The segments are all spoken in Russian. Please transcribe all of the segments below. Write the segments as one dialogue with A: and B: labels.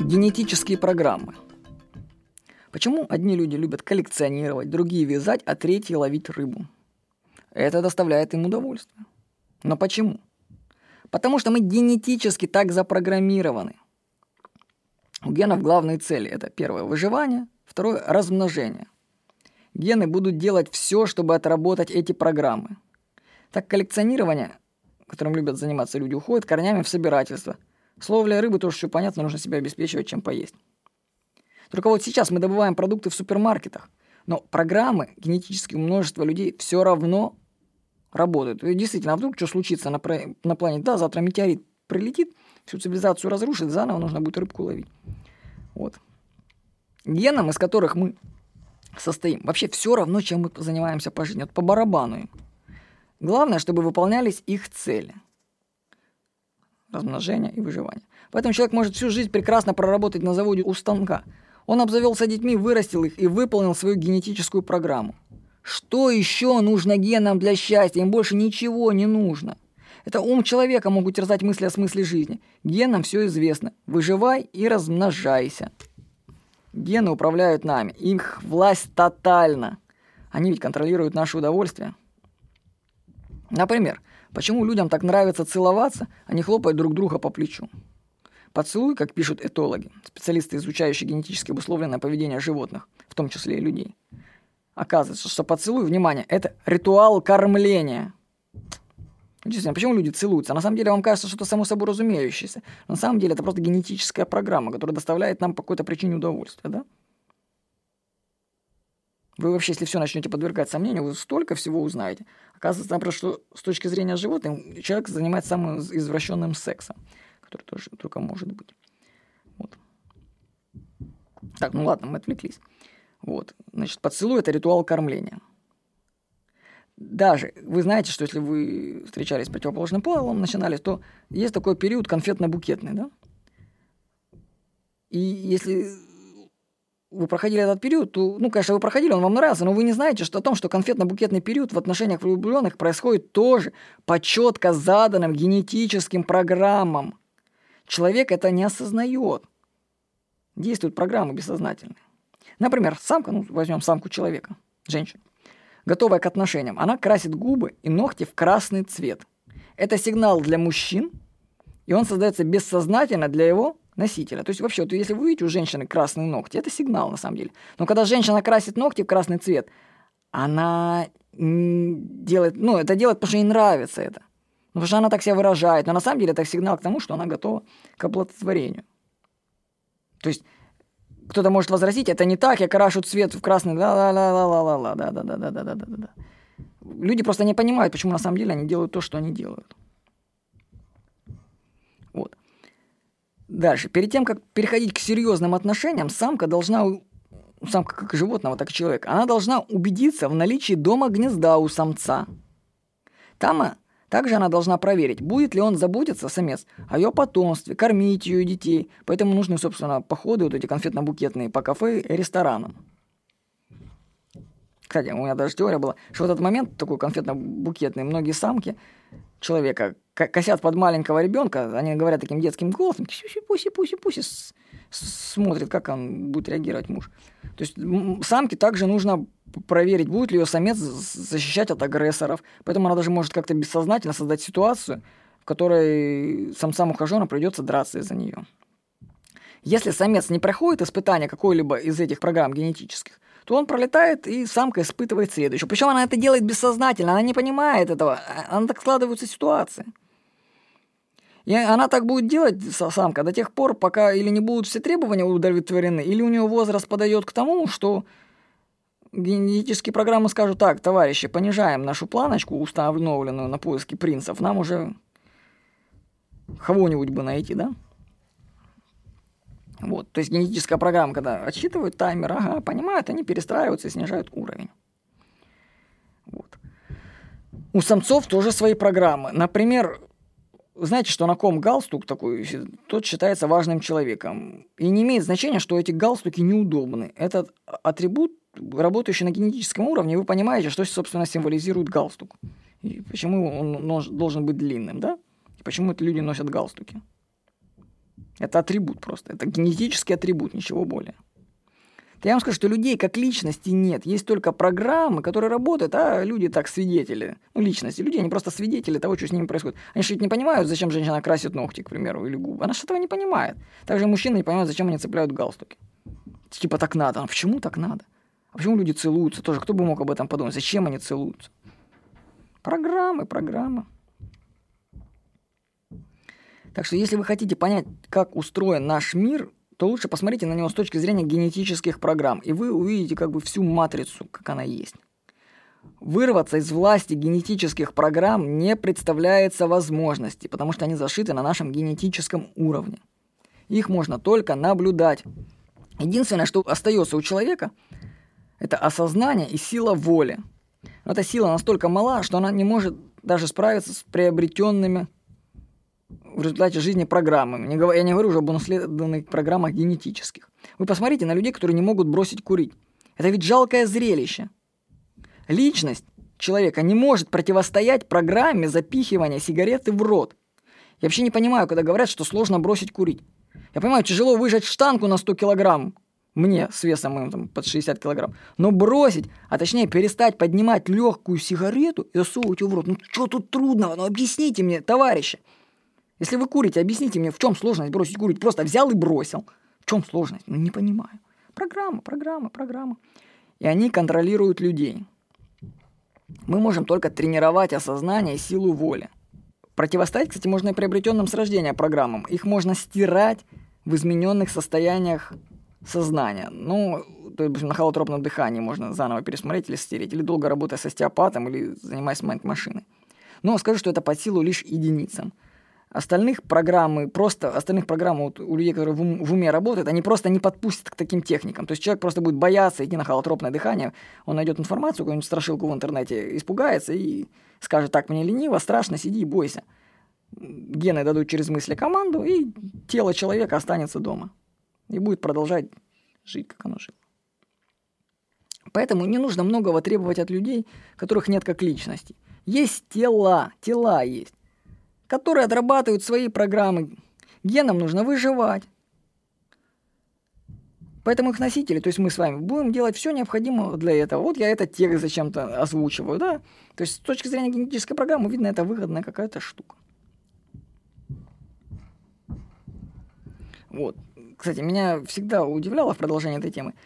A: Генетические программы. Почему одни люди любят коллекционировать, другие вязать, а третьи ловить рыбу? Это доставляет им удовольствие. Но почему? Потому что мы генетически так запрограммированы. У генов главные цели – это первое – выживание, второе – размножение. Гены будут делать все, чтобы отработать эти программы. Так коллекционирование, которым любят заниматься люди, уходит корнями в собирательство. С ловлей рыбы тоже все понятно, нужно себя обеспечивать, чем поесть. Только вот сейчас мы добываем продукты в супермаркетах, но программы генетического множества людей все равно работают. И действительно, а вдруг что случится на, на планете? Да, завтра метеорит прилетит, всю цивилизацию разрушит, заново нужно будет рыбку ловить. Вот. Генам, из которых мы состоим, вообще все равно, чем мы занимаемся по жизни. Вот по барабану им. Главное, чтобы выполнялись их цели. Размножение и выживание. Поэтому человек может всю жизнь прекрасно проработать на заводе у станка. Он обзавелся детьми, вырастил их и выполнил свою генетическую программу. Что еще нужно генам для счастья? Им больше ничего не нужно. Это ум человека могут терзать мысли о смысле жизни. Генам все известно. Выживай и размножайся. Гены управляют нами. Их власть тотальна. Они ведь контролируют наше удовольствие. Например, почему людям так нравится целоваться, а не хлопать друг друга по плечу? Поцелуй, как пишут этологи, специалисты, изучающие генетически обусловленное поведение животных, в том числе и людей. Оказывается, что поцелуй, внимание, это ритуал кормления. Действительно, почему люди целуются? На самом деле вам кажется, что это само собой разумеющееся. На самом деле это просто генетическая программа, которая доставляет нам по какой-то причине удовольствие, да? Вы вообще, если все начнете подвергать сомнению, вы столько всего узнаете. Оказывается, например, что с точки зрения животных человек занимается самым извращенным сексом который тоже только может быть. Вот. Так, ну ладно, мы отвлеклись. Вот. Значит, поцелуй – это ритуал кормления. Даже, вы знаете, что если вы встречались с противоположным полом, начинали, то есть такой период конфетно-букетный, да? И если вы проходили этот период, то, ну, конечно, вы проходили, он вам нравился, но вы не знаете что о том, что конфетно-букетный период в отношениях влюбленных происходит тоже по четко заданным генетическим программам. Человек это не осознает. Действуют программы бессознательные. Например, самка, ну, возьмем самку человека, женщину, готовая к отношениям, она красит губы и ногти в красный цвет. Это сигнал для мужчин, и он создается бессознательно для его носителя. То есть вообще, вот если вы видите у женщины красные ногти, это сигнал на самом деле. Но когда женщина красит ногти в красный цвет, она делает, ну, это делает, потому что ей нравится это. Ну, потому что она так себя выражает. Но на самом деле это сигнал к тому, что она готова к оплодотворению. То есть кто-то может возразить, это не так, я крашу цвет в красный, да да да да да да да да да да да да да Люди просто не понимают, почему на самом деле они делают то, что они делают. Дальше. Перед тем, как переходить к серьезным отношениям, самка должна, самка как животного, так и человека, она должна убедиться в наличии дома гнезда у самца. Там также она должна проверить, будет ли он заботиться, самец, о ее потомстве, кормить ее детей. Поэтому нужны, собственно, походы вот эти конфетно-букетные по кафе и ресторанам. Кстати, у меня даже теория была, что в этот момент такой конфетно-букетный, многие самки человека косят под маленького ребенка, они говорят таким детским голосом, пуси, пуси, пуси, смотрит, как он будет реагировать муж. То есть самке также нужно проверить, будет ли ее самец защищать от агрессоров. Поэтому она даже может как-то бессознательно создать ситуацию, в которой самцам-ухажерам придется драться из-за нее. Если самец не проходит испытания какой-либо из этих программ генетических, то он пролетает, и самка испытывает следующую. Причем она это делает бессознательно, она не понимает этого, а, она так складываются ситуации. И она так будет делать, самка, до тех пор, пока или не будут все требования удовлетворены, или у нее возраст подойдет к тому, что генетические программы скажут, так, товарищи, понижаем нашу планочку, установленную на поиски принцев, нам уже кого-нибудь бы найти, да? Вот, то есть генетическая программа, когда отсчитывают таймер, ага, понимают, они перестраиваются и снижают уровень. Вот. У самцов тоже свои программы. Например, знаете, что на ком галстук такой, тот считается важным человеком. И не имеет значения, что эти галстуки неудобны. Этот атрибут, работающий на генетическом уровне, вы понимаете, что, собственно, символизирует галстук. И почему он должен быть длинным, да? И почему это люди носят галстуки. Это атрибут просто. Это генетический атрибут, ничего более. Я вам скажу, что людей как личности нет. Есть только программы, которые работают, а люди так свидетели. Ну, личности. Люди, они просто свидетели того, что с ними происходит. Они же не понимают, зачем женщина красит ногти, к примеру, или губы. Она же этого не понимает. Также мужчины не понимают, зачем они цепляют галстуки. Типа так надо. А почему так надо? А почему люди целуются тоже? Кто бы мог об этом подумать? Зачем они целуются? Программы, программы. Так что если вы хотите понять, как устроен наш мир, то лучше посмотрите на него с точки зрения генетических программ, и вы увидите как бы всю матрицу, как она есть. Вырваться из власти генетических программ не представляется возможности, потому что они зашиты на нашем генетическом уровне. Их можно только наблюдать. Единственное, что остается у человека, это осознание и сила воли. Но эта сила настолько мала, что она не может даже справиться с приобретенными в результате жизни программами. Я не говорю уже об унаследованных программах генетических. Вы посмотрите на людей, которые не могут бросить курить. Это ведь жалкое зрелище. Личность человека не может противостоять программе запихивания сигареты в рот. Я вообще не понимаю, когда говорят, что сложно бросить курить. Я понимаю, тяжело выжать штангу на 100 килограмм, мне с весом моим там, под 60 килограмм. Но бросить, а точнее перестать поднимать легкую сигарету и засовывать ее в рот. Ну что тут трудного? Ну объясните мне, товарищи. Если вы курите, объясните мне, в чем сложность бросить курить. Просто взял и бросил. В чем сложность? Ну, не понимаю. Программа, программа, программа. И они контролируют людей. Мы можем только тренировать осознание и силу воли. Противостоять, кстати, можно и приобретенным с рождения программам. Их можно стирать в измененных состояниях сознания. Ну, то есть на холотропном дыхании можно заново пересмотреть или стереть, или долго работая с остеопатом, или занимаясь майнд-машиной. Но скажу, что это под силу лишь единицам – Остальных программы, просто остальных программ вот, у людей, которые в, в уме работают, они просто не подпустят к таким техникам. То есть человек просто будет бояться идти на холотропное дыхание, он найдет информацию, какую-нибудь страшилку в интернете, испугается и скажет, так, мне лениво, страшно, сиди и бойся. Гены дадут через мысли команду, и тело человека останется дома. И будет продолжать жить, как оно жило. Поэтому не нужно многого требовать от людей, которых нет как личности. Есть тела, тела есть которые отрабатывают свои программы. Генам нужно выживать. Поэтому их носители, то есть мы с вами, будем делать все необходимое для этого. Вот я этот текст зачем-то озвучиваю, да? То есть с точки зрения генетической программы, видно, это выгодная какая-то штука. Вот. Кстати, меня всегда удивляло в продолжении этой темы –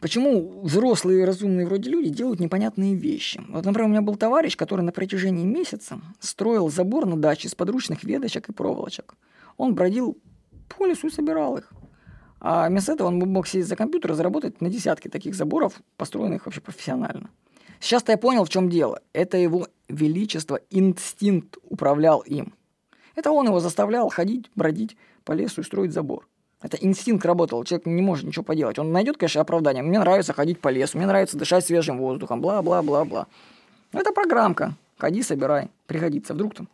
A: Почему взрослые разумные вроде люди делают непонятные вещи? Вот, например, у меня был товарищ, который на протяжении месяца строил забор на даче из подручных веточек и проволочек. Он бродил по лесу и собирал их. А вместо этого он мог сесть за компьютер и заработать на десятки таких заборов, построенных вообще профессионально. Сейчас-то я понял, в чем дело. Это его величество, инстинкт управлял им. Это он его заставлял ходить, бродить по лесу и строить забор. Это инстинкт работал, человек не может ничего поделать. Он найдет, конечно, оправдание. Мне нравится ходить по лесу, мне нравится дышать свежим воздухом, бла-бла-бла-бла. Это программка. Ходи, собирай, пригодится. Вдруг там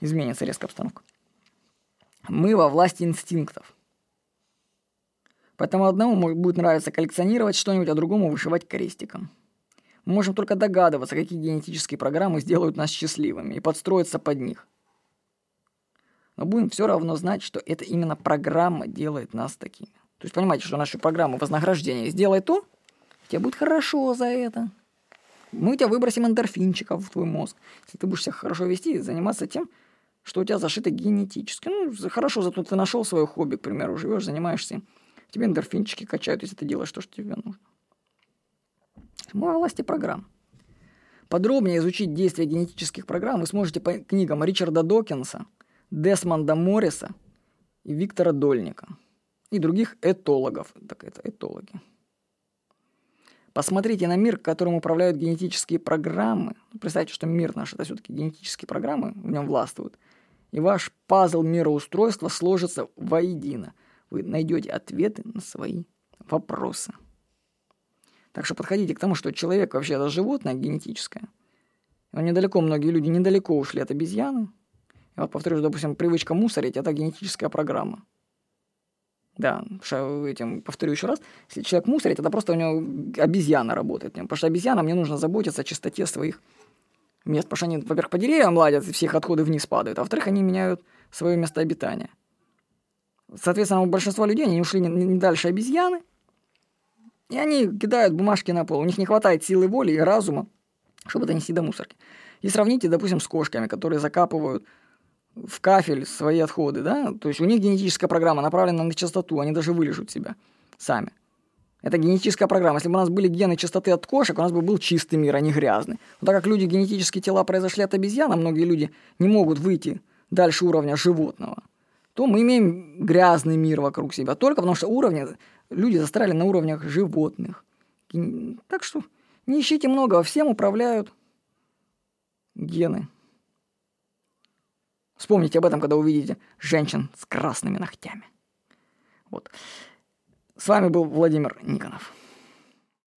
A: изменится резко обстановка. Мы во власти инстинктов. Поэтому одному будет нравиться коллекционировать что-нибудь, а другому вышивать крестиком. Мы можем только догадываться, какие генетические программы сделают нас счастливыми и подстроиться под них – но будем все равно знать, что это именно программа делает нас такими. То есть понимаете, что наша программа вознаграждения сделай то, тебе будет хорошо за это. Мы тебя выбросим эндорфинчиков в твой мозг. Если ты будешь себя хорошо вести, заниматься тем, что у тебя зашито генетически. Ну, хорошо, зато ты нашел свое хобби, к примеру, живешь, занимаешься. Тебе эндорфинчики качают, если ты делаешь то, что тебе нужно. Мы во власти программ. Подробнее изучить действия генетических программ вы сможете по книгам Ричарда Докинса – Десмонда Морриса и Виктора Дольника. И других этологов. Так это этологи. Посмотрите на мир, которым управляют генетические программы. Представьте, что мир наш – это все-таки генетические программы, в нем властвуют. И ваш пазл мироустройства сложится воедино. Вы найдете ответы на свои вопросы. Так что подходите к тому, что человек вообще это животное генетическое. Он недалеко, многие люди недалеко ушли от обезьяны, вот повторю, допустим, привычка мусорить – это генетическая программа. Да, этим повторю еще раз. Если человек мусорит, это просто у него обезьяна работает. Потому что обезьянам мне нужно заботиться о чистоте своих мест. Потому что они, во-первых, по деревьям ладят, и все их отходы вниз падают. А во-вторых, они меняют свое место обитания. Соответственно, у большинства людей они ушли не дальше обезьяны, и они кидают бумажки на пол. У них не хватает силы воли и разума, чтобы донести до мусорки. И сравните, допустим, с кошками, которые закапывают в кафель свои отходы, да? То есть у них генетическая программа направлена на чистоту, они даже вылежут себя сами. Это генетическая программа. Если бы у нас были гены чистоты от кошек, у нас бы был чистый мир, а не грязный. Но так как люди, генетические тела произошли от обезьян, а многие люди не могут выйти дальше уровня животного, то мы имеем грязный мир вокруг себя. Только потому что уровни, люди застряли на уровнях животных. Так что не ищите много, всем управляют гены. Вспомните об этом, когда увидите женщин с красными ногтями. Вот. С вами был Владимир Никонов.